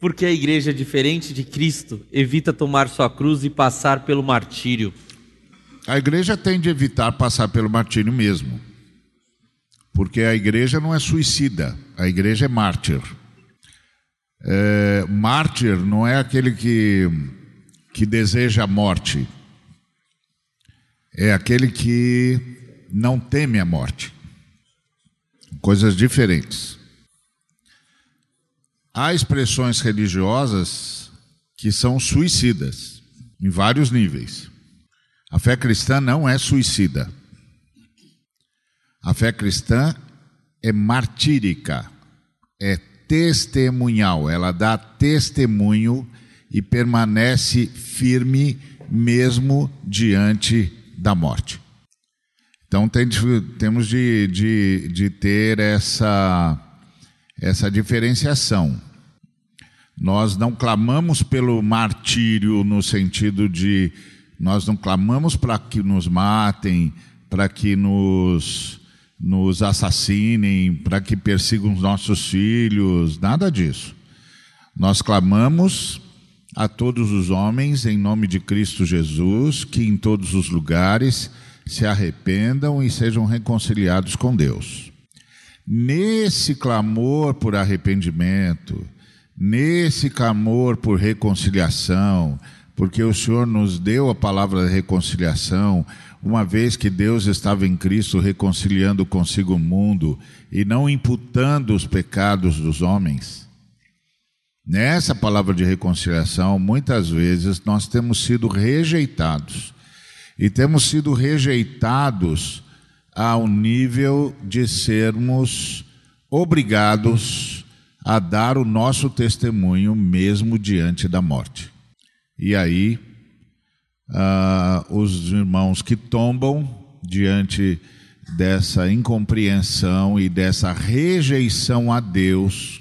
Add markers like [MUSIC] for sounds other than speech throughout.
Porque a igreja, diferente de Cristo, evita tomar sua cruz e passar pelo martírio. A igreja tem de evitar passar pelo martírio mesmo. Porque a igreja não é suicida, a igreja é mártir. É, mártir não é aquele que, que deseja a morte, é aquele que não teme a morte. Coisas diferentes. Há expressões religiosas que são suicidas, em vários níveis. A fé cristã não é suicida. A fé cristã é martírica, é testemunhal, ela dá testemunho e permanece firme mesmo diante da morte. Então tem, temos de, de, de ter essa essa diferenciação. Nós não clamamos pelo martírio no sentido de nós não clamamos para que nos matem, para que nos, nos assassinem, para que persigam os nossos filhos, nada disso. Nós clamamos a todos os homens, em nome de Cristo Jesus, que em todos os lugares se arrependam e sejam reconciliados com Deus. Nesse clamor por arrependimento, nesse clamor por reconciliação, porque o Senhor nos deu a palavra de reconciliação, uma vez que Deus estava em Cristo reconciliando consigo o mundo e não imputando os pecados dos homens. Nessa palavra de reconciliação, muitas vezes nós temos sido rejeitados. E temos sido rejeitados ao nível de sermos obrigados a dar o nosso testemunho mesmo diante da morte. E aí, uh, os irmãos que tombam diante dessa incompreensão e dessa rejeição a Deus,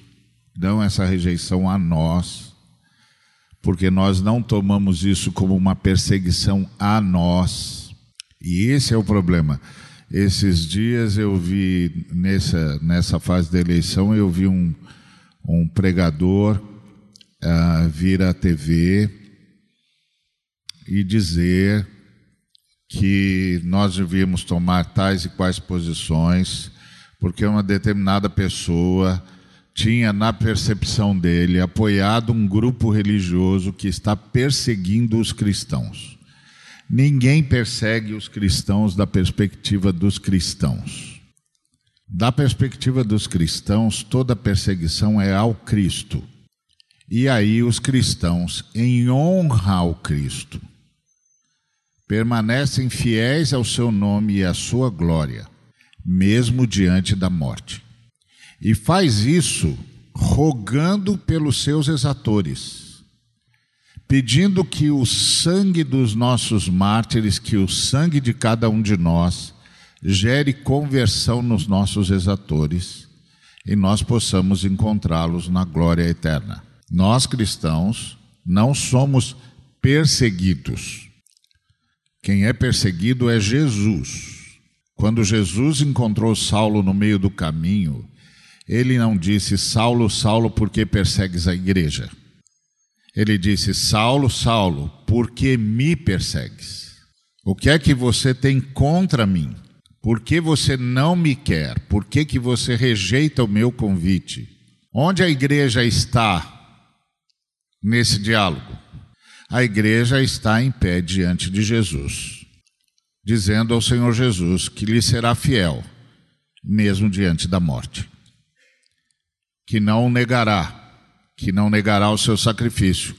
não essa rejeição a nós, porque nós não tomamos isso como uma perseguição a nós. E esse é o problema. Esses dias eu vi, nessa, nessa fase da eleição, eu vi um, um pregador uh, vir à TV e dizer que nós devíamos tomar tais e quais posições, porque uma determinada pessoa tinha, na percepção dele, apoiado um grupo religioso que está perseguindo os cristãos. Ninguém persegue os cristãos da perspectiva dos cristãos. Da perspectiva dos cristãos, toda perseguição é ao Cristo. E aí os cristãos, em honra ao Cristo, permanecem fiéis ao seu nome e à sua glória, mesmo diante da morte. E faz isso rogando pelos seus exatores pedindo que o sangue dos nossos mártires, que o sangue de cada um de nós, gere conversão nos nossos exatores e nós possamos encontrá-los na glória eterna. Nós cristãos não somos perseguidos. Quem é perseguido é Jesus. Quando Jesus encontrou Saulo no meio do caminho, ele não disse: Saulo, Saulo, por que persegues a igreja? Ele disse: Saulo, Saulo, por que me persegues? O que é que você tem contra mim? Por que você não me quer? Por que, que você rejeita o meu convite? Onde a igreja está nesse diálogo? A igreja está em pé diante de Jesus, dizendo ao Senhor Jesus que lhe será fiel, mesmo diante da morte, que não o negará, que não negará o seu sacrifício,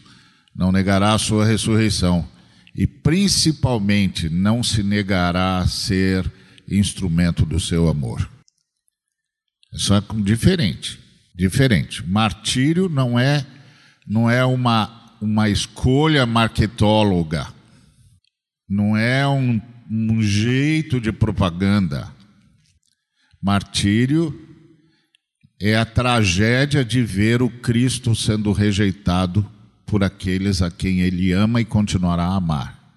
não negará a sua ressurreição e principalmente não se negará a ser instrumento do seu amor. Isso é diferente, diferente. Martírio não é não é uma uma escolha marketóloga, não é um, um jeito de propaganda. Martírio é a tragédia de ver o Cristo sendo rejeitado por aqueles a quem ele ama e continuará a amar.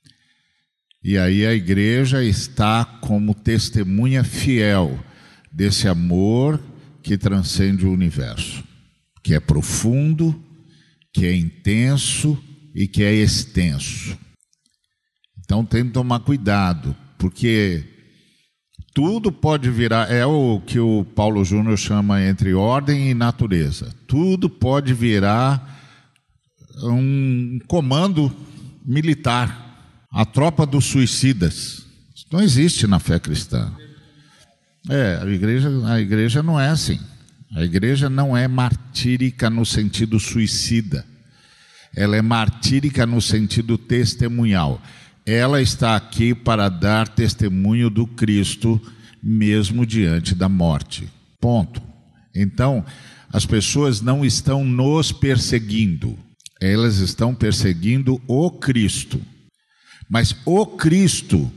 E aí a igreja está como testemunha fiel desse amor que transcende o universo, que é profundo que é intenso e que é extenso. Então tem que tomar cuidado, porque tudo pode virar, é o que o Paulo Júnior chama entre ordem e natureza. Tudo pode virar um comando militar, a tropa dos suicidas. Isso não existe na fé cristã. É, a igreja, a igreja não é assim. A igreja não é martírica no sentido suicida. Ela é martírica no sentido testemunhal. Ela está aqui para dar testemunho do Cristo, mesmo diante da morte. Ponto. Então, as pessoas não estão nos perseguindo, elas estão perseguindo o Cristo. Mas o Cristo,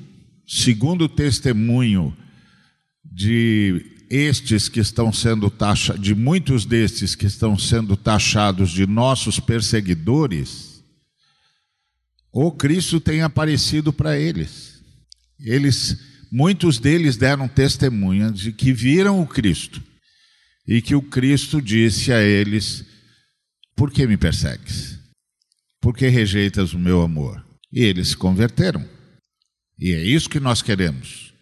segundo o testemunho de estes que estão sendo taxados, de muitos destes que estão sendo taxados de nossos perseguidores, o Cristo tem aparecido para eles. Eles, muitos deles deram testemunha de que viram o Cristo e que o Cristo disse a eles: Por que me persegues? Por que rejeitas o meu amor? E eles se converteram. E é isso que nós queremos.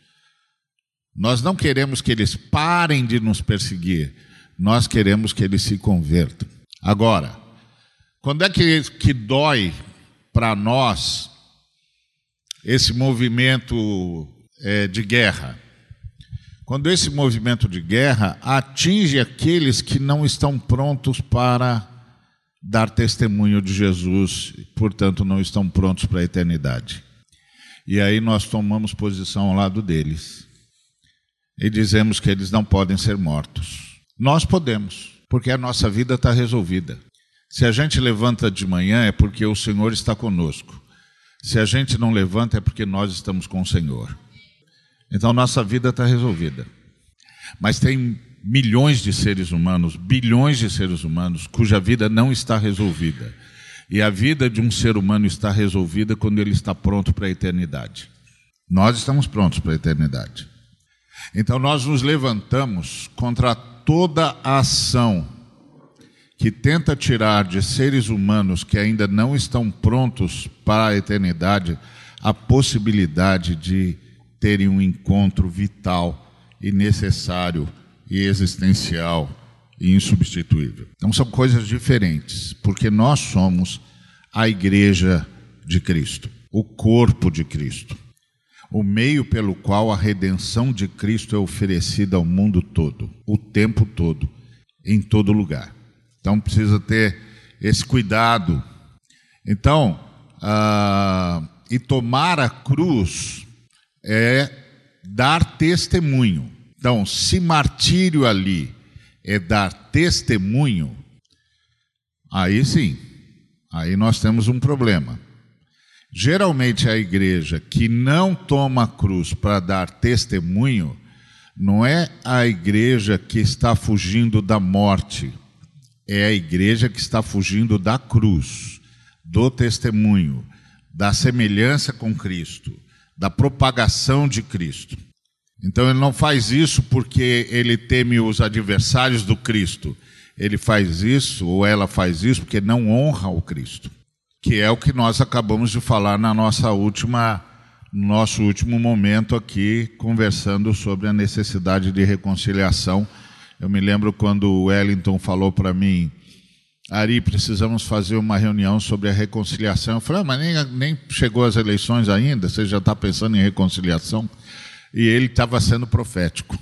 Nós não queremos que eles parem de nos perseguir, nós queremos que eles se convertam. Agora, quando é que, que dói para nós esse movimento é, de guerra? Quando esse movimento de guerra atinge aqueles que não estão prontos para dar testemunho de Jesus, portanto não estão prontos para a eternidade. E aí nós tomamos posição ao lado deles e dizemos que eles não podem ser mortos. Nós podemos, porque a nossa vida está resolvida. Se a gente levanta de manhã é porque o Senhor está conosco. Se a gente não levanta é porque nós estamos com o Senhor. Então nossa vida está resolvida. Mas tem milhões de seres humanos, bilhões de seres humanos, cuja vida não está resolvida. E a vida de um ser humano está resolvida quando ele está pronto para a eternidade. Nós estamos prontos para a eternidade. Então nós nos levantamos contra toda a ação que tenta tirar de seres humanos que ainda não estão prontos para a eternidade a possibilidade de terem um encontro vital e necessário e existencial e insubstituível. Então são coisas diferentes, porque nós somos a igreja de Cristo, o corpo de Cristo o meio pelo qual a redenção de Cristo é oferecida ao mundo todo, o tempo todo, em todo lugar. Então precisa ter esse cuidado. Então, ah, e tomar a cruz é dar testemunho. Então, se martírio ali é dar testemunho, aí sim, aí nós temos um problema. Geralmente a igreja que não toma a cruz para dar testemunho, não é a igreja que está fugindo da morte, é a igreja que está fugindo da cruz, do testemunho, da semelhança com Cristo, da propagação de Cristo. Então ele não faz isso porque ele teme os adversários do Cristo. Ele faz isso, ou ela faz isso, porque não honra o Cristo que é o que nós acabamos de falar na nossa última nosso último momento aqui conversando sobre a necessidade de reconciliação. Eu me lembro quando o Wellington falou para mim, Ari, precisamos fazer uma reunião sobre a reconciliação. Eu falei, ah, mas nem, nem chegou as eleições ainda, você já está pensando em reconciliação? E ele estava sendo profético.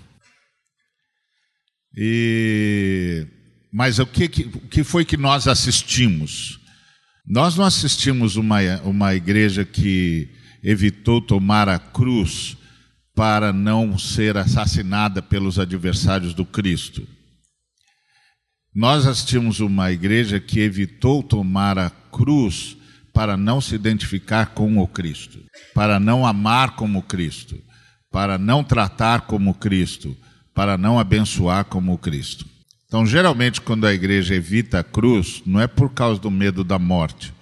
E... Mas o que, o que foi que nós assistimos? Nós não assistimos uma, uma igreja que evitou tomar a cruz para não ser assassinada pelos adversários do Cristo. Nós assistimos uma igreja que evitou tomar a cruz para não se identificar com o Cristo, para não amar como Cristo, para não tratar como Cristo, para não abençoar como Cristo. Então, geralmente, quando a igreja evita a cruz, não é por causa do medo da morte,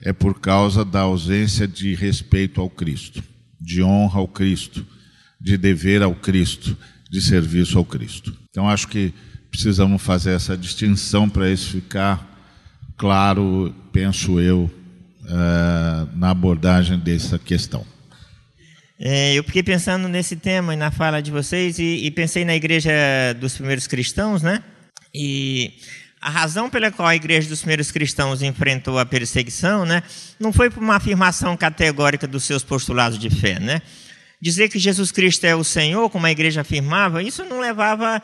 é por causa da ausência de respeito ao Cristo, de honra ao Cristo, de dever ao Cristo, de serviço ao Cristo. Então, acho que precisamos fazer essa distinção para isso ficar claro, penso eu, uh, na abordagem dessa questão. É, eu fiquei pensando nesse tema e na fala de vocês e, e, pensei na igreja dos primeiros cristãos, né? E a razão pela qual a igreja dos primeiros cristãos enfrentou a perseguição, né, não foi por uma afirmação categórica dos seus postulados de fé, né? Dizer que Jesus Cristo é o Senhor, como a igreja afirmava, isso não levava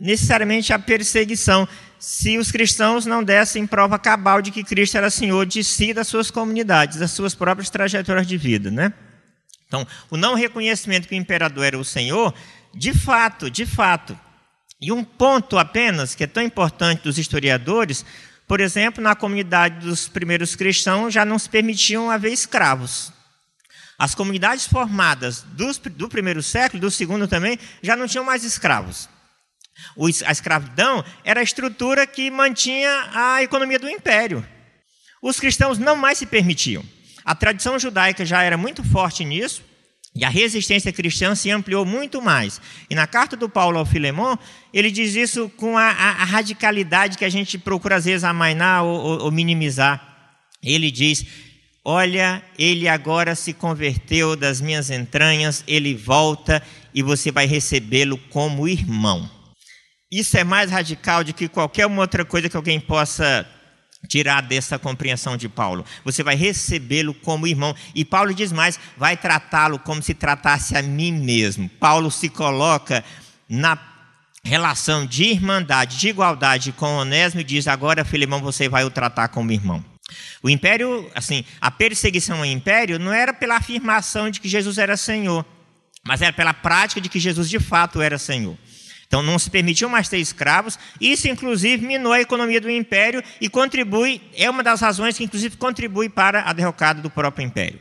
necessariamente à perseguição, se os cristãos não dessem prova cabal de que Cristo era Senhor de si, das suas comunidades, das suas próprias trajetórias de vida, né? Então, o não reconhecimento que o imperador era o Senhor, de fato, de fato. E um ponto apenas que é tão importante dos historiadores, por exemplo, na comunidade dos primeiros cristãos já não se permitiam haver escravos. As comunidades formadas do, do primeiro século, do segundo também, já não tinham mais escravos. a escravidão era a estrutura que mantinha a economia do império. Os cristãos não mais se permitiam. A tradição judaica já era muito forte nisso, e a resistência cristã se ampliou muito mais. E na carta do Paulo ao Filemão, ele diz isso com a, a, a radicalidade que a gente procura às vezes amainar ou, ou, ou minimizar. Ele diz: Olha, ele agora se converteu das minhas entranhas, ele volta e você vai recebê-lo como irmão. Isso é mais radical do que qualquer outra coisa que alguém possa tirar dessa compreensão de Paulo. Você vai recebê-lo como irmão. E Paulo diz mais: vai tratá-lo como se tratasse a mim mesmo. Paulo se coloca na relação de irmandade, de igualdade com Onésimo e diz: agora, Filemão, você vai o tratar como irmão. O império, assim, a perseguição ao império não era pela afirmação de que Jesus era Senhor, mas era pela prática de que Jesus de fato era Senhor. Então não se permitiu mais ter escravos. Isso, inclusive, minou a economia do império e contribui, é uma das razões que, inclusive, contribui para a derrocada do próprio império.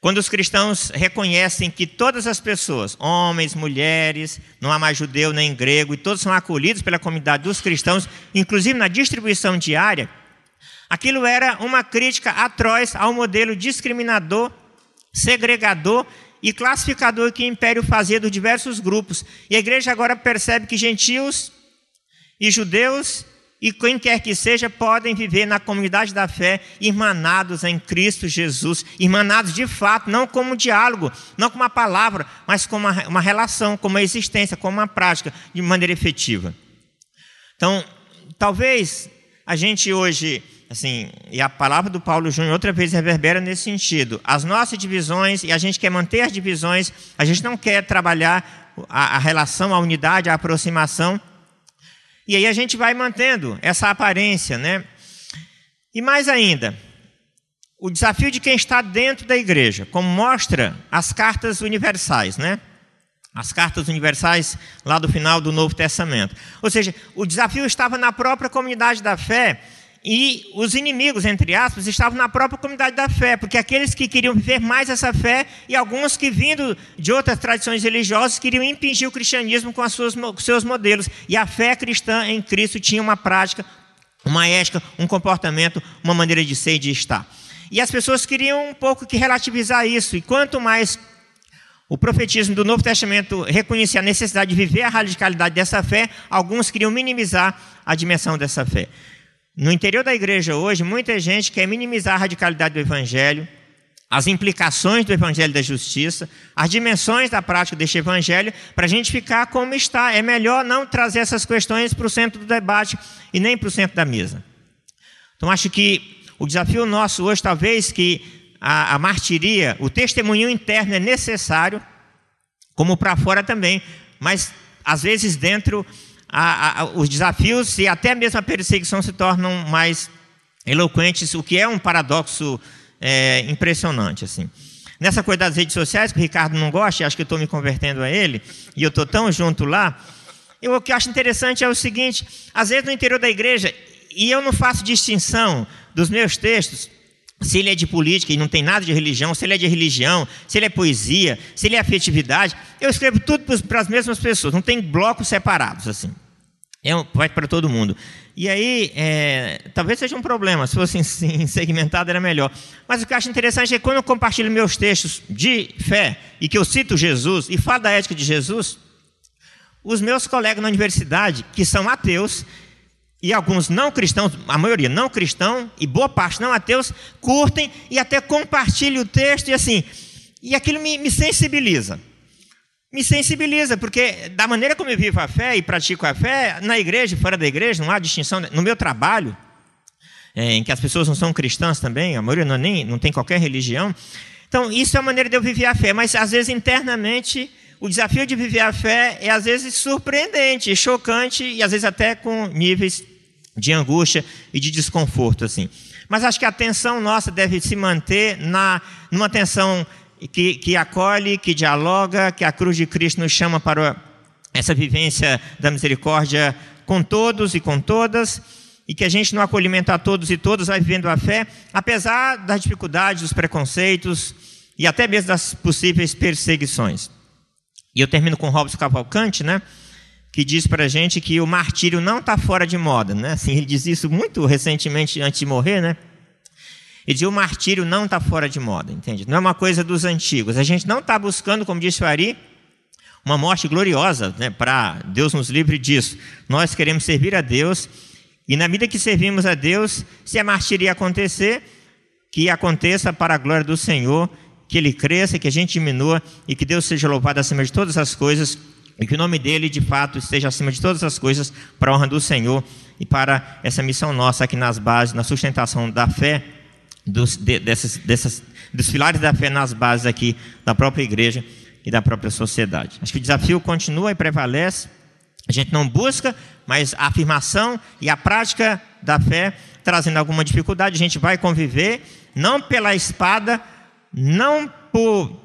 Quando os cristãos reconhecem que todas as pessoas, homens, mulheres, não há mais judeu nem grego, e todos são acolhidos pela comunidade dos cristãos, inclusive na distribuição diária, aquilo era uma crítica atroz ao modelo discriminador, segregador e classificador que o império fazia dos diversos grupos. E a igreja agora percebe que gentios e judeus e quem quer que seja podem viver na comunidade da fé, irmanados em Cristo Jesus, irmanados de fato, não como um diálogo, não como uma palavra, mas como uma, uma relação, como uma existência, como uma prática, de maneira efetiva. Então, talvez a gente hoje assim, e a palavra do Paulo Júnior outra vez reverbera nesse sentido. As nossas divisões, e a gente quer manter as divisões, a gente não quer trabalhar a, a relação, a unidade, a aproximação. E aí a gente vai mantendo essa aparência, né? E mais ainda, o desafio de quem está dentro da igreja, como mostra as cartas universais, né? As cartas universais lá do final do Novo Testamento. Ou seja, o desafio estava na própria comunidade da fé e os inimigos, entre aspas, estavam na própria comunidade da fé, porque aqueles que queriam viver mais essa fé e alguns que, vindo de outras tradições religiosas, queriam impingir o cristianismo com, as suas, com seus modelos. E a fé cristã em Cristo tinha uma prática, uma ética, um comportamento, uma maneira de ser e de estar. E as pessoas queriam um pouco que relativizar isso, e quanto mais o profetismo do Novo Testamento reconhecia a necessidade de viver a radicalidade dessa fé, alguns queriam minimizar a dimensão dessa fé. No interior da igreja hoje, muita gente quer minimizar a radicalidade do evangelho, as implicações do evangelho da justiça, as dimensões da prática deste evangelho, para a gente ficar como está. É melhor não trazer essas questões para o centro do debate e nem para o centro da mesa. Então, acho que o desafio nosso hoje, talvez, que a, a martiria, o testemunho interno é necessário, como para fora também, mas às vezes dentro a, a, os desafios e até mesmo a perseguição se tornam mais eloquentes, o que é um paradoxo é, impressionante. assim. Nessa coisa das redes sociais, que o Ricardo não gosta, acho que estou me convertendo a ele, e eu estou tão junto lá, eu, o que eu acho interessante é o seguinte: às vezes no interior da igreja, e eu não faço distinção dos meus textos, se ele é de política e não tem nada de religião, se ele é de religião, se ele é poesia, se ele é afetividade, eu escrevo tudo para as mesmas pessoas, não tem blocos separados assim. É, vai para todo mundo. E aí, é, talvez seja um problema, se fosse assim, [LAUGHS] segmentado era melhor. Mas o que eu acho interessante é que quando eu compartilho meus textos de fé e que eu cito Jesus e falo da ética de Jesus, os meus colegas na universidade, que são ateus, e alguns não cristãos, a maioria não cristão e boa parte não ateus, curtem e até compartilham o texto e assim, e aquilo me, me sensibiliza. Me sensibiliza, porque da maneira como eu vivo a fé e pratico a fé, na igreja fora da igreja, não há distinção. No meu trabalho, é, em que as pessoas não são cristãs também, a maioria não, nem, não tem qualquer religião. Então, isso é a maneira de eu viver a fé, mas às vezes internamente o desafio de viver a fé é às vezes surpreendente, chocante e às vezes até com níveis de angústia e de desconforto assim. Mas acho que a atenção nossa deve se manter na numa atenção que, que acolhe, que dialoga, que a cruz de Cristo nos chama para essa vivência da misericórdia com todos e com todas, e que a gente no acolhimento a todos e todas vai vivendo a fé, apesar das dificuldades, dos preconceitos e até mesmo das possíveis perseguições. E eu termino com Robson Cavalcante, né? Que diz para a gente que o martírio não está fora de moda, né? Assim, ele diz isso muito recentemente antes de morrer, né? E diz: o martírio não está fora de moda, entende? Não é uma coisa dos antigos. A gente não está buscando, como disse o Ari, uma morte gloriosa, né, para Deus nos livre disso. Nós queremos servir a Deus, e na medida que servimos a Deus, se a martíria acontecer, que aconteça para a glória do Senhor, que Ele cresça, que a gente diminua, e que Deus seja louvado acima de todas as coisas, e que o nome dele, de fato, esteja acima de todas as coisas, para a honra do Senhor e para essa missão nossa aqui nas bases, na sustentação da fé dos, de, dessas, dessas, dos pilares da fé nas bases aqui da própria igreja e da própria sociedade. Acho que o desafio continua e prevalece. A gente não busca, mas a afirmação e a prática da fé trazendo alguma dificuldade, a gente vai conviver, não pela espada, não por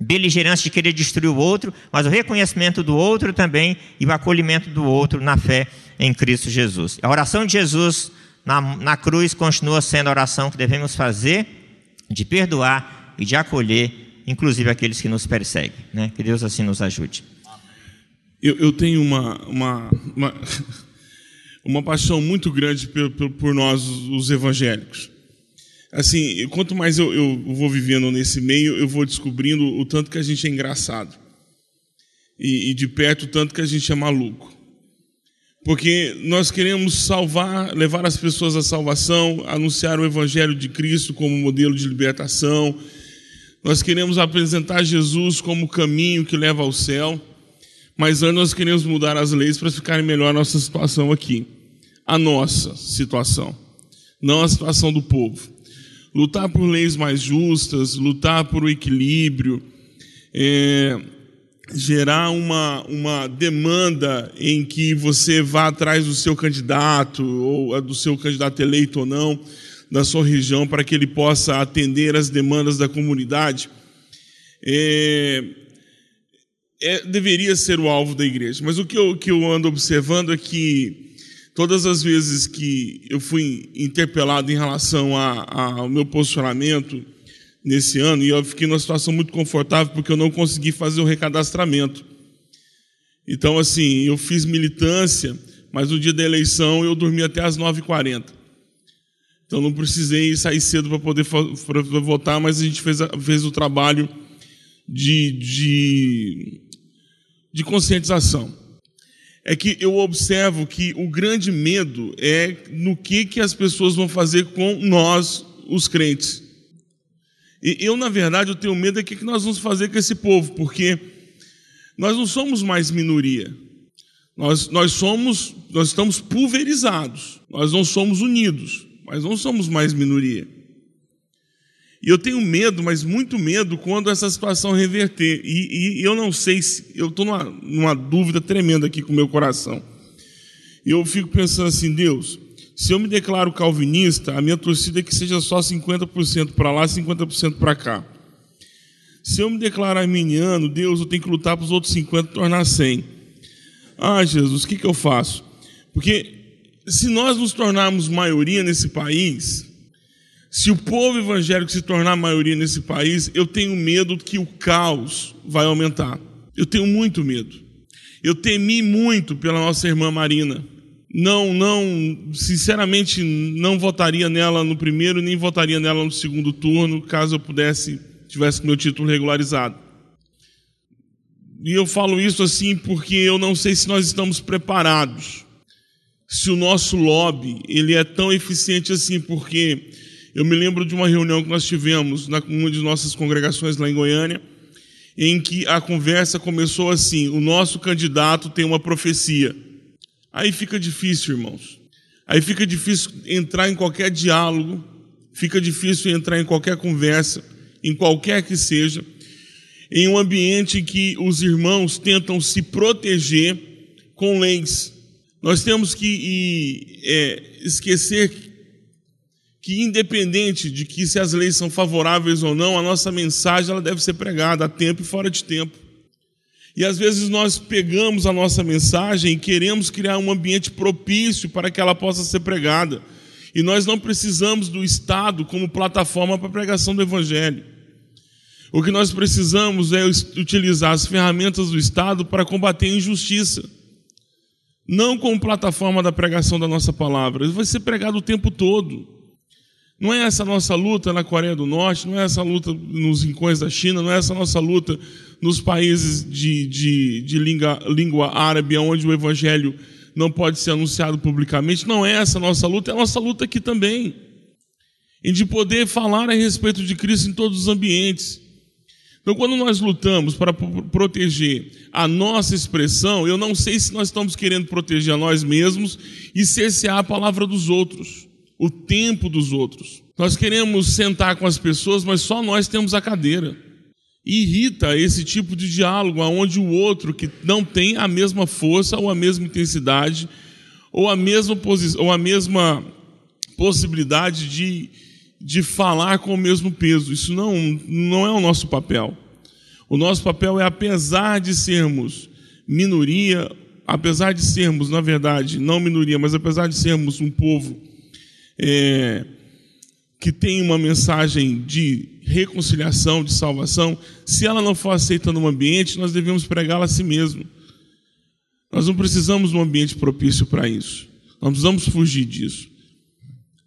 beligerância de querer destruir o outro, mas o reconhecimento do outro também e o acolhimento do outro na fé em Cristo Jesus. A oração de Jesus na, na cruz continua sendo a oração que devemos fazer de perdoar e de acolher, inclusive aqueles que nos perseguem. Né? Que Deus assim nos ajude. Eu, eu tenho uma, uma, uma, [LAUGHS] uma, paixão muito grande por, por, nós, os evangélicos. Assim, quanto mais eu, eu vou vivendo nesse meio, eu vou descobrindo o tanto que a gente é engraçado. E, e de perto o tanto que a gente é maluco porque nós queremos salvar, levar as pessoas à salvação, anunciar o Evangelho de Cristo como modelo de libertação. Nós queremos apresentar Jesus como caminho que leva ao céu, mas antes nós queremos mudar as leis para ficarem melhor a nossa situação aqui, a nossa situação, não a situação do povo. Lutar por leis mais justas, lutar por o equilíbrio, é, gerar uma, uma demanda em que você vá atrás do seu candidato, ou do seu candidato eleito ou não, da sua região, para que ele possa atender as demandas da comunidade, é, é, deveria ser o alvo da igreja. Mas o que eu, que eu ando observando é que todas as vezes que eu fui interpelado em relação ao meu posicionamento, nesse ano e eu fiquei numa situação muito confortável porque eu não consegui fazer o recadastramento. Então, assim, eu fiz militância, mas no dia da eleição eu dormi até as 9h40. Então, não precisei sair cedo para poder pra votar, mas a gente fez, fez o trabalho de, de, de conscientização. É que eu observo que o grande medo é no que, que as pessoas vão fazer com nós, os crentes. E eu, na verdade, eu tenho medo do que nós vamos fazer com esse povo, porque nós não somos mais minoria. Nós, nós somos, nós estamos pulverizados. Nós não somos unidos, mas não somos mais minoria. E eu tenho medo, mas muito medo, quando essa situação reverter. E, e eu não sei se. Eu estou numa, numa dúvida tremenda aqui com o meu coração. E eu fico pensando assim, Deus, se eu me declaro calvinista, a minha torcida é que seja só 50% para lá, 50% para cá. Se eu me declarar arminiano, Deus, eu tenho que lutar para os outros 50 tornar 100. Ah, Jesus, o que, que eu faço? Porque se nós nos tornarmos maioria nesse país, se o povo evangélico se tornar maioria nesse país, eu tenho medo que o caos vai aumentar. Eu tenho muito medo. Eu temi muito pela nossa irmã Marina não, não, sinceramente, não votaria nela no primeiro, nem votaria nela no segundo turno, caso eu pudesse, tivesse meu título regularizado. E eu falo isso assim porque eu não sei se nós estamos preparados. se o nosso lobby ele é tão eficiente assim, porque eu me lembro de uma reunião que nós tivemos na uma de nossas congregações lá em Goiânia, em que a conversa começou assim: o nosso candidato tem uma profecia. Aí fica difícil, irmãos. Aí fica difícil entrar em qualquer diálogo, fica difícil entrar em qualquer conversa, em qualquer que seja, em um ambiente que os irmãos tentam se proteger com leis. Nós temos que e, é, esquecer que, independente de que se as leis são favoráveis ou não, a nossa mensagem ela deve ser pregada a tempo e fora de tempo. E às vezes nós pegamos a nossa mensagem e queremos criar um ambiente propício para que ela possa ser pregada. E nós não precisamos do Estado como plataforma para a pregação do Evangelho. O que nós precisamos é utilizar as ferramentas do Estado para combater a injustiça. Não como plataforma da pregação da nossa palavra. Isso vai ser pregado o tempo todo. Não é essa a nossa luta na Coreia do Norte, não é essa luta nos rincões da China, não é essa nossa luta nos países de, de, de língua, língua árabe, onde o evangelho não pode ser anunciado publicamente. Não é essa a nossa luta, é a nossa luta aqui também. E de poder falar a respeito de Cristo em todos os ambientes. Então, quando nós lutamos para proteger a nossa expressão, eu não sei se nós estamos querendo proteger a nós mesmos e cercear a palavra dos outros, o tempo dos outros. Nós queremos sentar com as pessoas, mas só nós temos a cadeira. Irrita esse tipo de diálogo, onde o outro que não tem a mesma força ou a mesma intensidade ou a mesma, ou a mesma possibilidade de de falar com o mesmo peso. Isso não, não é o nosso papel. O nosso papel é, apesar de sermos minoria, apesar de sermos, na verdade, não minoria, mas apesar de sermos um povo é, que tem uma mensagem de reconciliação, de salvação, se ela não for aceita no ambiente, nós devemos pregá-la a si mesmo. Nós não precisamos de um ambiente propício para isso. Nós precisamos fugir disso.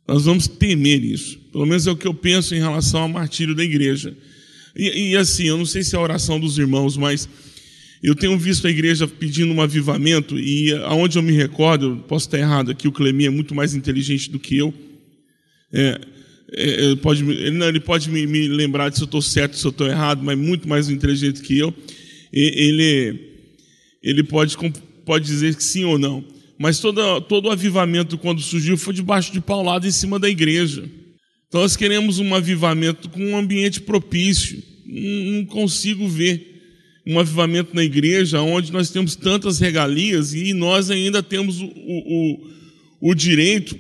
Nós vamos temer isso. Pelo menos é o que eu penso em relação ao martírio da igreja. E, e, assim, eu não sei se é a oração dos irmãos, mas eu tenho visto a igreja pedindo um avivamento, e aonde eu me recordo, posso estar errado aqui, o Clemi é muito mais inteligente do que eu. É, ele pode, ele, não, ele pode me, me, lembrar de se eu estou certo, se eu estou errado, mas muito mais inteligente que eu. Ele, ele pode, pode dizer que sim ou não. Mas todo, todo o avivamento, quando surgiu, foi debaixo de paulada em cima da igreja. Então nós queremos um avivamento com um ambiente propício. Não consigo ver um avivamento na igreja onde nós temos tantas regalias e nós ainda temos o, o, o direito,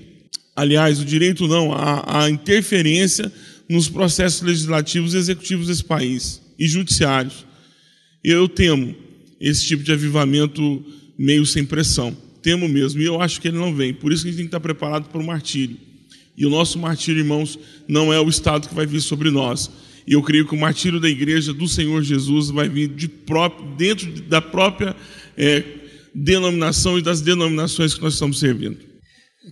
aliás, o direito não, a, a interferência nos processos legislativos e executivos desse país e judiciários. Eu temo esse tipo de avivamento meio sem pressão temo mesmo, e eu acho que ele não vem. Por isso que a gente tem que estar preparado para o martírio. E o nosso martírio, irmãos, não é o estado que vai vir sobre nós. E eu creio que o martírio da igreja do Senhor Jesus vai vir de próprio, dentro da própria é, denominação e das denominações que nós estamos servindo.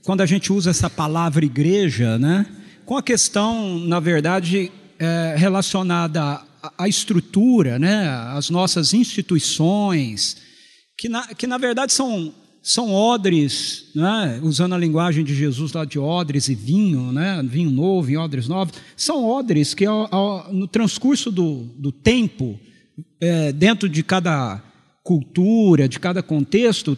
Quando a gente usa essa palavra igreja, né, com a questão, na verdade, é, relacionada à, estrutura, né, às nossas instituições, que na, que na verdade são são odres, né? usando a linguagem de Jesus lá de odres e vinho, né? vinho novo e odres novos, são odres que ao, ao, no transcurso do, do tempo, é, dentro de cada cultura, de cada contexto,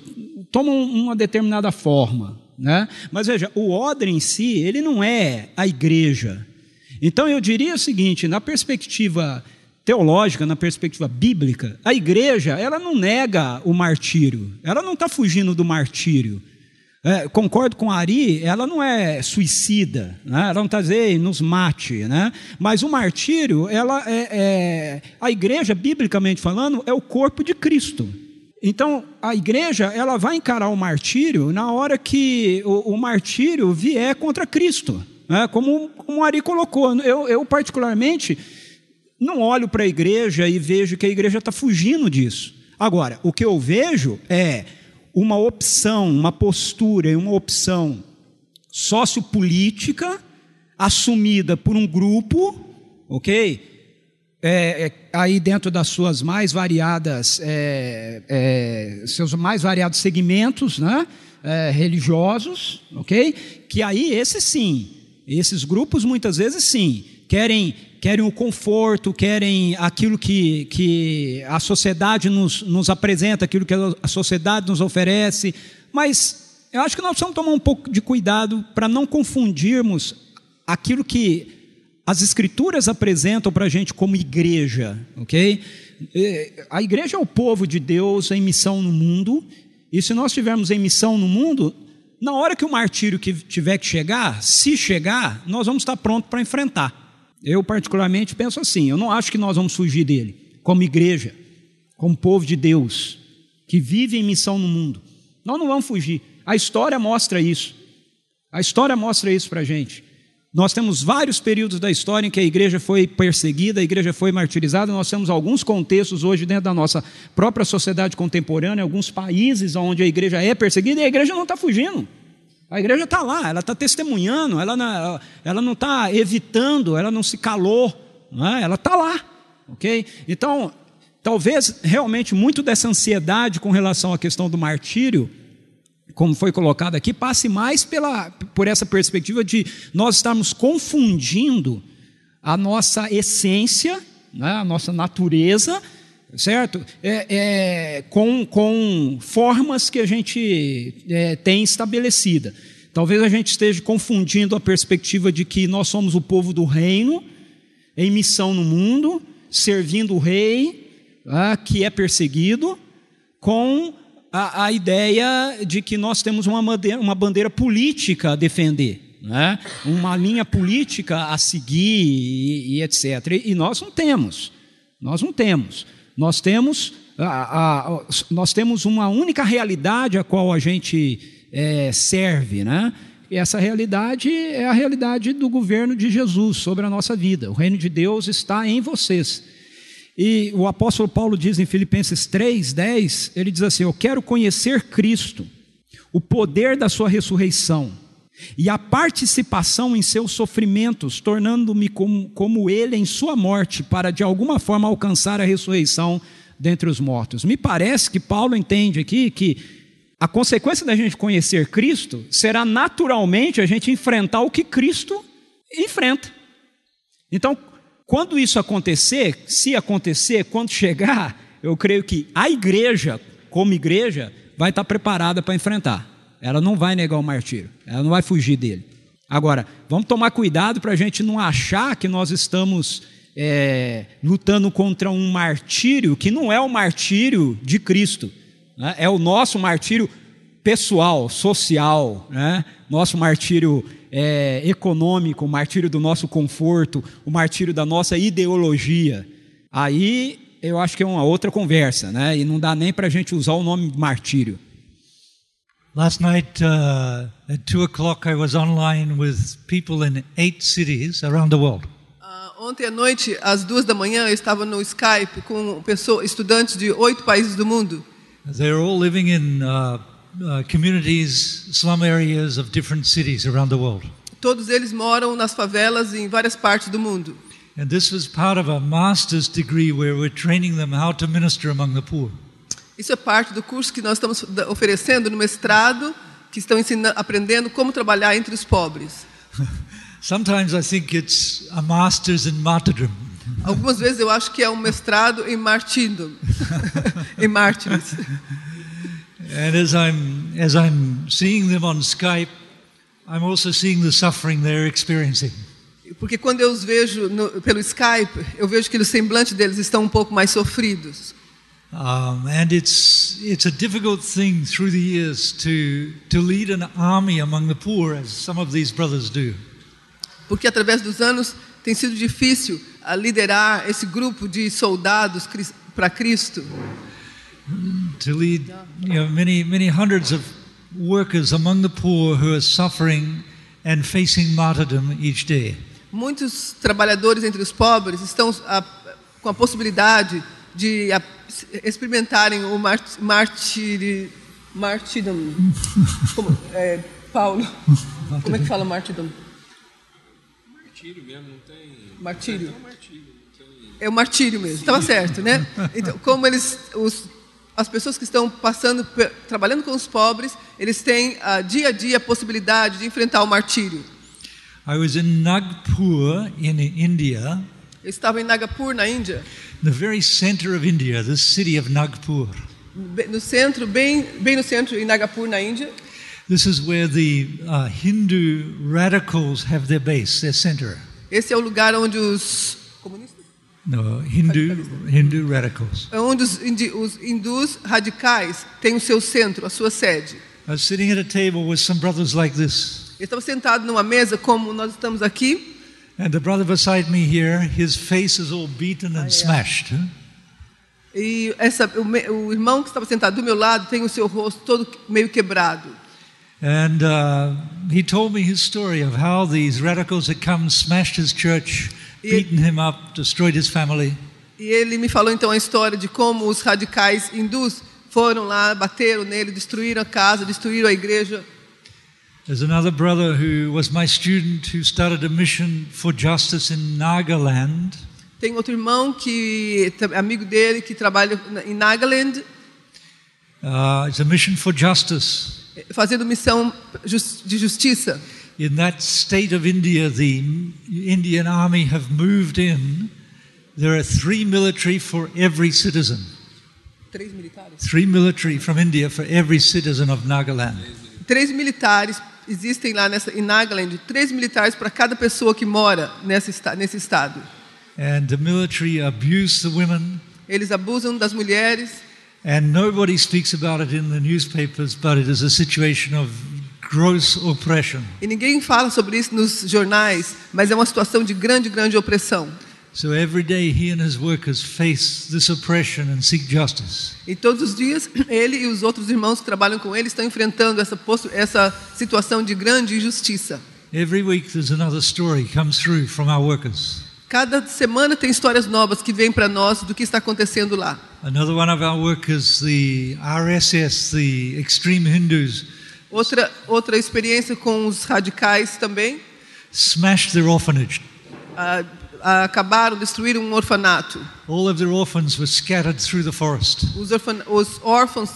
tomam uma determinada forma. Né? Mas veja, o odre em si, ele não é a igreja. Então eu diria o seguinte, na perspectiva teológica, na perspectiva bíblica, a igreja ela não nega o martírio, ela não está fugindo do martírio. É, concordo com a Ari, ela não é suicida, né? ela não está dizendo nos mate, né? mas o martírio, ela é, é, a igreja, biblicamente falando, é o corpo de Cristo. Então, a igreja ela vai encarar o martírio na hora que o, o martírio vier contra Cristo, né? como, como o Ari colocou. Eu, eu particularmente, não olho para a igreja e vejo que a igreja está fugindo disso. Agora, o que eu vejo é uma opção, uma postura e uma opção sociopolítica assumida por um grupo, ok? É, é, aí dentro das suas mais variadas, é, é seus mais variados segmentos, né? é, religiosos, ok? Que aí, esses sim, esses grupos muitas vezes sim, querem, querem o conforto, querem aquilo que, que a sociedade nos, nos apresenta, aquilo que a sociedade nos oferece, mas eu acho que nós precisamos tomar um pouco de cuidado para não confundirmos aquilo que as escrituras apresentam para a gente como igreja, ok? A igreja é o povo de Deus em missão no mundo, e se nós estivermos em missão no mundo, na hora que o martírio que tiver que chegar, se chegar, nós vamos estar prontos para enfrentar. Eu, particularmente, penso assim: eu não acho que nós vamos fugir dele, como igreja, como povo de Deus, que vive em missão no mundo. Nós não vamos fugir. A história mostra isso. A história mostra isso para a gente. Nós temos vários períodos da história em que a igreja foi perseguida, a igreja foi martirizada. Nós temos alguns contextos hoje dentro da nossa própria sociedade contemporânea, alguns países onde a igreja é perseguida e a igreja não está fugindo. A igreja está lá, ela está testemunhando, ela não, ela está evitando, ela não se calou, não é? ela está lá, ok? Então, talvez realmente muito dessa ansiedade com relação à questão do martírio, como foi colocado aqui, passe mais pela, por essa perspectiva de nós estarmos confundindo a nossa essência, né, a nossa natureza, certo? É, é, com, com formas que a gente é, tem estabelecida. Talvez a gente esteja confundindo a perspectiva de que nós somos o povo do reino, em missão no mundo, servindo o rei, ah, que é perseguido, com a, a, ideia de que nós temos uma bandeira, uma bandeira política a defender, né? uma linha política a seguir e, e etc. E, nós não temos. Nós não temos. Nós temos, a, a, nós temos uma única realidade a qual a gente é, serve, né? E essa realidade é a realidade do governo de Jesus sobre a nossa vida. O reino de Deus está em vocês. E o apóstolo Paulo diz em Filipenses 3:10, ele diz assim: "Eu quero conhecer Cristo, o poder da sua ressurreição e a participação em seus sofrimentos, tornando-me como, como ele em sua morte, para de alguma forma alcançar a ressurreição dentre os mortos. Me parece que Paulo entende aqui que a consequência da gente conhecer Cristo será naturalmente a gente enfrentar o que Cristo enfrenta. Então, quando isso acontecer, se acontecer, quando chegar, eu creio que a igreja, como igreja, vai estar preparada para enfrentar. Ela não vai negar o martírio, ela não vai fugir dele. Agora, vamos tomar cuidado para a gente não achar que nós estamos é, lutando contra um martírio que não é o martírio de Cristo, né? é o nosso martírio pessoal, social, né? nosso martírio é, econômico, o martírio do nosso conforto, o martírio da nossa ideologia. Aí eu acho que é uma outra conversa, né? e não dá nem para a gente usar o nome martírio. Last night uh, at 2 o'clock, I was online with people in eight cities around the world. Uh, ontem à noite, às duas da manhã, eu estava no Skype com pessoas, estudantes de oito países do mundo. They're all living in uh, uh, communities, slum areas of different cities around the world. Todos eles moram nas favelas em várias partes do mundo. And this was part of a master's degree where we're training them how to minister among the poor. Isso é parte do curso que nós estamos oferecendo no mestrado, que estão ensinando, aprendendo como trabalhar entre os pobres. [LAUGHS] Sometimes I think it's a master's in martyrdom. Algumas vezes eu acho que é um mestrado em martírio, [LAUGHS] [LAUGHS] em mártires. And as I'm as I'm seeing them on Skype, I'm also seeing the suffering they're experiencing. Porque quando eu os vejo no, pelo Skype, eu vejo que o semblante deles estão um pouco mais sofridos. Um, and it's it's a difficult thing through the years to to lead an army among the poor, as some of these brothers do. Porque através dos anos tem sido difícil liderar esse grupo de soldados para Cristo. To lead, you know, many many hundreds of workers among the poor who are suffering and facing martyrdom each day. Muitos trabalhadores entre os pobres estão a, com a possibilidade de a, experimentarem o martírio, martírio, como, é, Paulo, como é que fala martírio? Martírio mesmo, não tem. Martírio. É, um martírio, é o martírio mesmo, estava certo, né? Então, como eles, os as pessoas que estão passando, trabalhando com os pobres, eles têm ah, dia a dia a possibilidade de enfrentar o martírio. I was in Nagpur in India, Eu estava em Nagapur, na Índia, the very center of India, the city of Nagpur. no centro, bem, bem no centro, em Nagapur, na Índia. This is where the uh, Hindu radicals have their base, their center. Esse é o lugar onde os No, Hindu, Hindu radicals. é onde os, indi- os hindus radicais têm o seu centro, a sua sede. I was sitting at a table with some brothers like this, Eu estava sentado numa mesa como nós estamos aqui, and the brother beside me here, his face is all beaten and smashed. huh? e essa, o, o irmão que estava sentado do meu lado tem o seu rosto todo meio quebrado. And uh, he told me his story of how these radicals had come, smashed his church, beaten him up, destroyed his family. E ele me falou então a história de como os radicais hindus foram lá, bateram nele, destruíram a casa, destruíram a igreja. There's another brother who was my student who started a mission for justice in Nagaland. Tem outro irmão que é amigo dele que trabalha em Nagaland, Uh, it's a mission for justice. fazendo missão de justiça. In that state of India, the Indian army have moved in. There are three military for every citizen. Three military from India for every citizen of Nagaland. Três militares existem lá nessa, em Nagaland, três militares para cada pessoa que mora nessa, nesse estado. And the military abuse the women, Eles abusam das mulheres and nobody speaks about it in the newspapers, but it is a situation of gross oppression. e ninguém fala sobre isso nos jornais, mas é uma situação de grande, grande opressão. So every day he and his workers face this oppression and seek justice. E todos os dias, [CLEARS THROAT] ele e os outros irmãos que trabalham com ele estão enfrentando essa, essa situação de grande injustiça. Every week there's another story comes through from our workers. Cada semana tem histórias novas que vêm para nós do que está acontecendo lá. Another one of our workers, the RSS, the extreme Hindus, Outra, outra experiência com os radicais também. smashed their orphanage. ah, acabaram, destruíram um orfanato. All of their orphans were scattered through the forest. Os, orfan os órfãos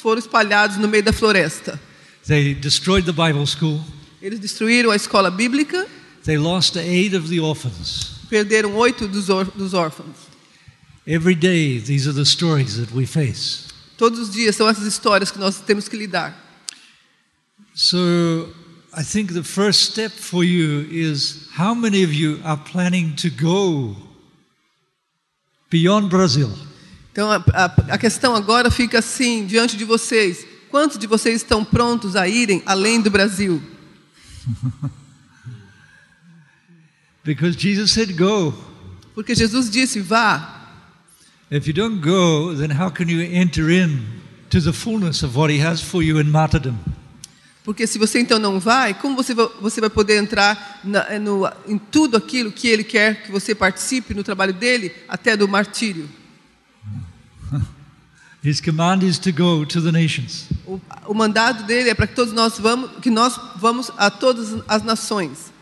foram espalhados no meio da floresta. They destroyed the Bible school. Eles destruíram a escola bíblica, They lost eight of the orphans. perderam oito dos, or dos órfãos. Every day, these are the stories that we face. Todos os dias são essas histórias que nós temos que lidar. So, I think the first step for you is how many of you are planning to go beyond Brazil? Então a, a, a questão agora fica assim diante de vocês: quantos de vocês estão prontos a irem além do Brasil? [LAUGHS] Because Jesus said, Go. Porque Jesus disse: vá. If you don't go, then how can you enter in to the fullness of what He has for you in martyrdom? Porque se você então não vai, como você vai, você vai poder entrar na, no, em tudo aquilo que Ele quer que você participe no trabalho dele, até do martírio? [LAUGHS] His command is to go to the nations. O, o mandado dele é para que todos nós vamos, que nós vamos a todas as nações.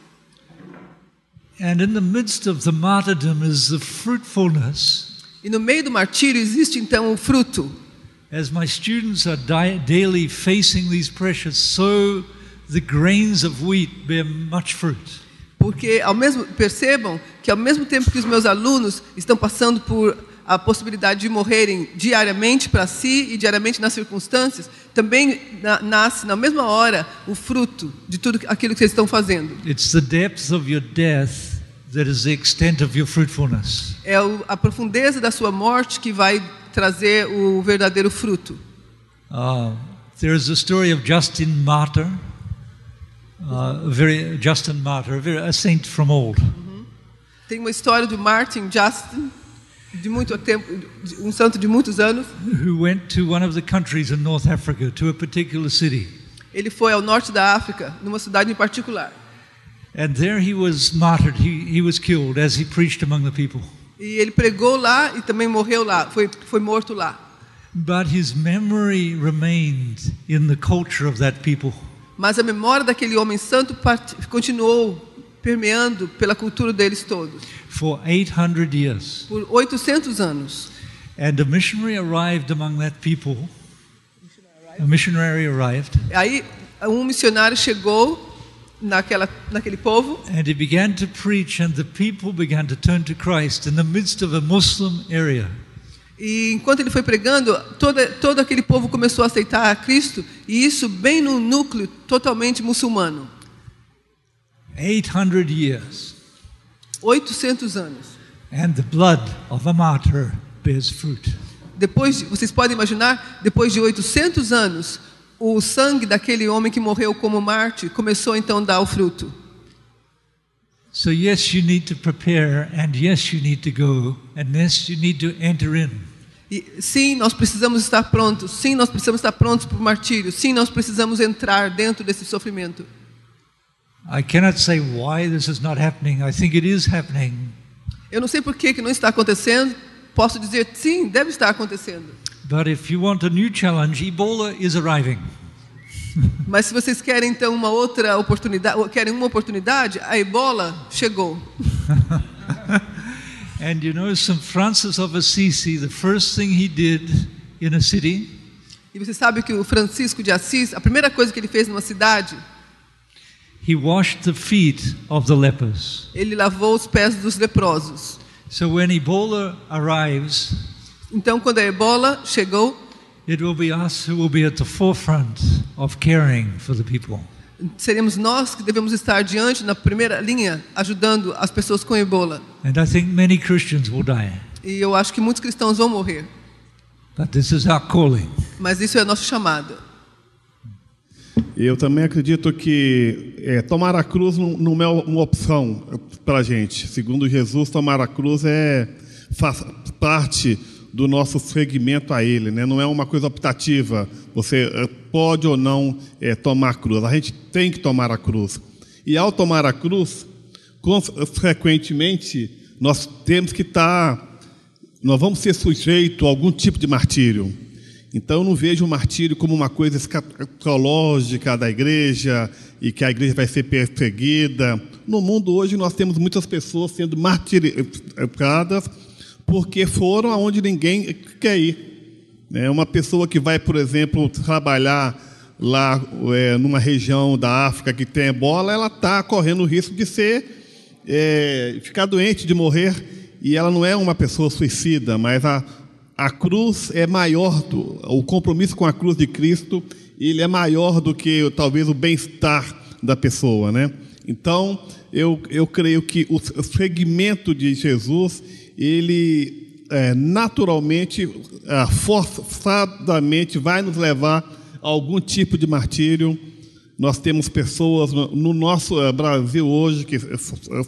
And in the midst of the martyrdom is the fruitfulness. E no meio do martírio existe então o fruto. As my students are daily facing these pressures, so the grains of wheat bear much fruit. Porque ao mesmo percebam que ao mesmo tempo que os meus alunos estão passando por a possibilidade de morrerem diariamente para si e diariamente nas circunstâncias, também na, nasce na mesma hora o fruto de tudo aquilo que vocês estão fazendo. It's the depth of your death that is the extent of your fruitfulness. É a profundeza da sua morte que vai trazer o verdadeiro fruto. Uh, there is a story of Justin Martyr, uh, very Justin Martyr, very, a saint from old. Tem uma história do Martin Justin de muito tempo, um santo de muitos anos. who went to one of the countries in North Africa to a particular city. Ele foi ao norte da África, numa cidade em particular. And there he was martyred, he, he was killed as he preached among the people. E ele pregou lá e também morreu lá, foi, foi morto lá. But his memory remained in the culture of that people. Mas a memória daquele homem santo continuou permeando pela cultura deles todos, For 800 years. por 800 anos. And a missionary arrived among that people. A missionary arrived, Aí um missionário chegou naquela, naquele povo and he began to preach, and the people began to turn to Christ in the midst of a Muslim area. e enquanto ele foi pregando, toda, todo aquele povo começou a aceitar a Cristo e isso bem no núcleo totalmente muçulmano. 800 years. 800 anos. And the blood of a martyr bears fruit. Depois, de- vocês podem imaginar, depois de 800 anos, o sangue daquele homem que morreu como Marte começou então a dar o fruto. So, yes, you need to prepare, and yes, you need to go, and yes, you need to enter in. E sim, nós precisamos estar prontos. Sim, nós precisamos estar prontos para o martírio. Sim, nós precisamos entrar dentro desse sofrimento. I cannot say why this is not happening. I think it is happening. Eu não sei por que, que não está acontecendo. Posso dizer, sim, deve estar acontecendo. But if you want a new challenge, Ebola is arriving. [LAUGHS] Mas se vocês querem então uma outra oportunidade, querem uma oportunidade, a ebola chegou. [LAUGHS] And you know, St. Francis of Assisi, the first thing he did in a city, E você sabe que o Francisco de Assis, a primeira coisa que ele fez numa cidade, he washed the feet of the lepers. ele lavou os pés dos leprosos. So when Ebola arrives, Então, quando a ebola chegou, it will be us who will be at the forefront of caring for the people. seremos nós que devemos estar diante, na primeira linha, ajudando as pessoas com ebola. And I think many Christians will die. E eu acho que muitos cristãos vão morrer. But this is our calling. Mas isso é nosso chamado. Eu também acredito que é, tomar a cruz não, não é uma opção para a gente. Segundo Jesus, tomar a cruz é faz parte do nosso segmento a Ele, né? não é uma coisa optativa. Você é, pode ou não é, tomar a cruz. A gente tem que tomar a cruz. E ao tomar a cruz, consequentemente, nós temos que estar nós vamos ser sujeitos a algum tipo de martírio. Então eu não vejo o martírio como uma coisa escatológica da igreja e que a igreja vai ser perseguida. No mundo hoje nós temos muitas pessoas sendo martirizadas porque foram aonde ninguém quer ir. É uma pessoa que vai, por exemplo, trabalhar lá é, numa região da África que tem ebola, ela está correndo o risco de ser, é, ficar doente, de morrer e ela não é uma pessoa suicida, mas a, a cruz é maior, do, o compromisso com a cruz de Cristo, ele é maior do que talvez o bem-estar da pessoa, né? Então, eu, eu creio que o segmento de Jesus, ele é, naturalmente, é, forçadamente vai nos levar a algum tipo de martírio. Nós temos pessoas no, no nosso é, Brasil hoje que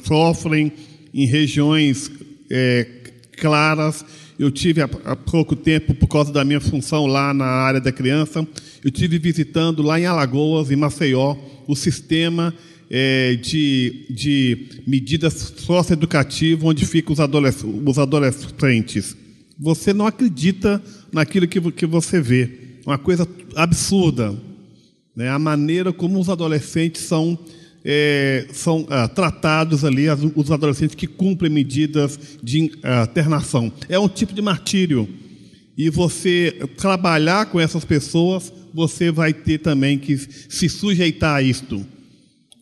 sofrem em regiões é, claras. Eu tive há, há, pouco tempo, por causa da minha função lá na área da criança, eu tive visitando lá em Alagoas, em Maceió, o sistema é, de, de medidas socioeducativas onde ficam os, adolesc os adolescentes. Você não acredita naquilo que, que você vê. Uma coisa absurda. Né? A maneira como os adolescentes são é, são ah, tratados ali as, os adolescentes que cumprem medidas de ah, internação. É um tipo de martírio. E você trabalhar com essas pessoas, você vai ter também que se sujeitar a isto.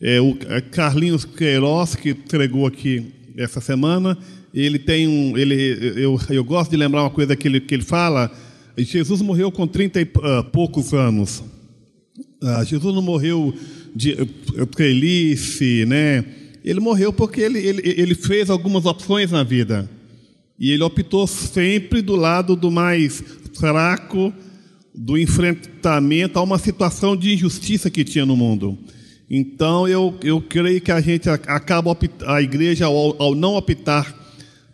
É, o Carlinhos Queiroz, que entregou aqui essa semana, ele tem um. Ele, eu, eu gosto de lembrar uma coisa que ele, que ele fala. Jesus morreu com 30 e uh, poucos anos. Uh, Jesus não morreu de velhice, né? Ele morreu porque ele, ele, ele fez algumas opções na vida. E ele optou sempre do lado do mais fraco, do enfrentamento a uma situação de injustiça que tinha no mundo. Então, eu, eu creio que a gente acaba, a igreja, ao, ao não optar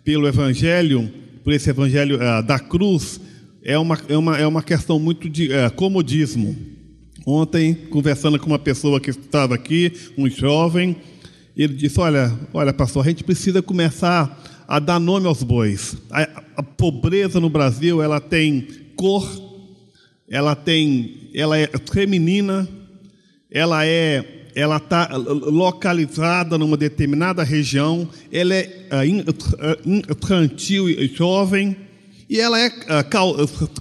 pelo evangelho, por esse evangelho uh, da cruz, é uma, é, uma, é uma questão muito de uh, comodismo. Ontem, conversando com uma pessoa que estava aqui, um jovem, ele disse: Olha, olha, pastor, a gente precisa começar a dar nome aos bois. A, a pobreza no Brasil, ela tem cor, ela tem, ela é feminina, ela é ela está localizada numa determinada região, ela é infantil e jovem, E ela é ah,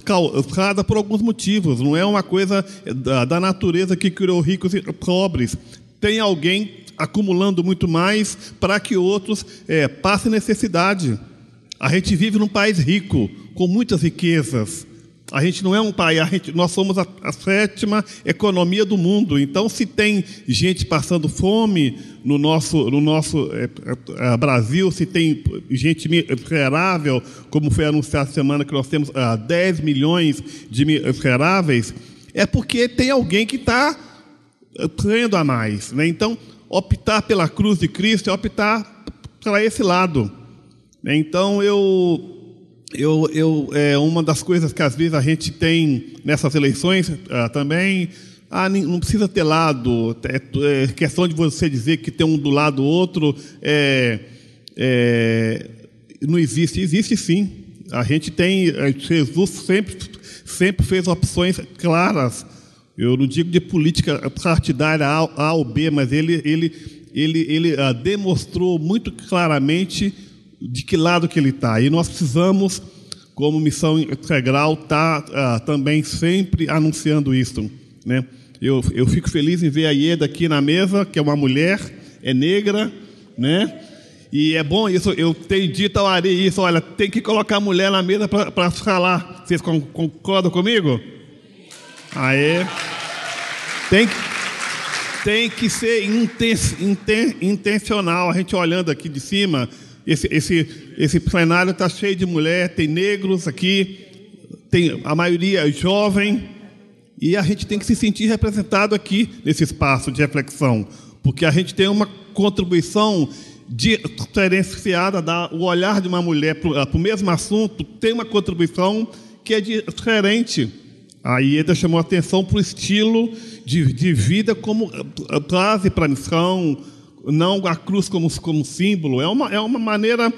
causada por alguns motivos, não é uma coisa da, da natureza que criou ricos e pobres. Tem alguém acumulando muito mais para que outros eh, passem necessidade. A gente vive num país rico, com muitas riquezas. A gente não é um país, gente- nós somos a, a sétima economia do mundo. Então, se tem gente passando fome no nosso, no nosso eh, eh, Brasil, se tem gente miserável, como foi anunciado semana que nós temos ah, 10 milhões de miseráveis, é porque tem alguém que está crendo a mais. Né? Então, optar pela cruz de Cristo é optar para esse lado. né? Então, eu eu, eu, é uma das coisas que às vezes a gente tem nessas eleições ah, também. Ah, não precisa ter lado. É, é questão de você dizer que tem um do lado do outro. É, é, não existe. Existe sim. A gente tem. eh, Jesus sempre, sempre fez opções claras. Eu não digo de política partidária A, A ou B, mas ele, ele, ele, ele ah, demonstrou muito claramente de que lado que ele está. E nós precisamos, como missão integral, estar ah, também sempre anunciando isso. Né? Eu, eu fico feliz em ver a Ieda aqui na mesa, que é uma mulher, é negra, né? E é bom isso, eu tenho dito ao Ari isso, olha, tem que colocar a mulher na mesa para falar. Vocês con- concordam comigo? Aê. Tem que, tem que ser inten, inten- intencional. A gente olhando aqui de cima, esse, esse, esse plenário está cheio de mulher, tem negros aqui, tem a maioria é jovem, e a gente tem que se sentir representado aqui nesse espaço de reflexão, porque a gente tem uma contribuição diferenciada, da, o olhar de uma mulher para o mesmo assunto tem uma contribuição que é diferente. A Ieda chamou atenção para o estilo de, de vida como base para a missão, não a cruz como, como símbolo. É uma, é uma maneira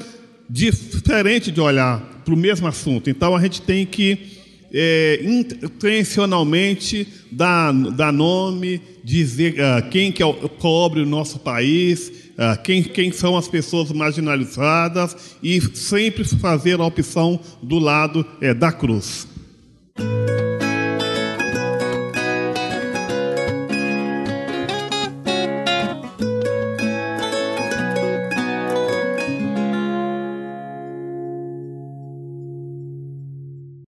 diferente de olhar para o mesmo assunto. Então a gente tem que é, intencionalmente dar, dar nome, dizer ah, quem que é o pobre no nosso país, ah, quem, quem são as pessoas marginalizadas e sempre fazer a opção do lado eh, da cruz.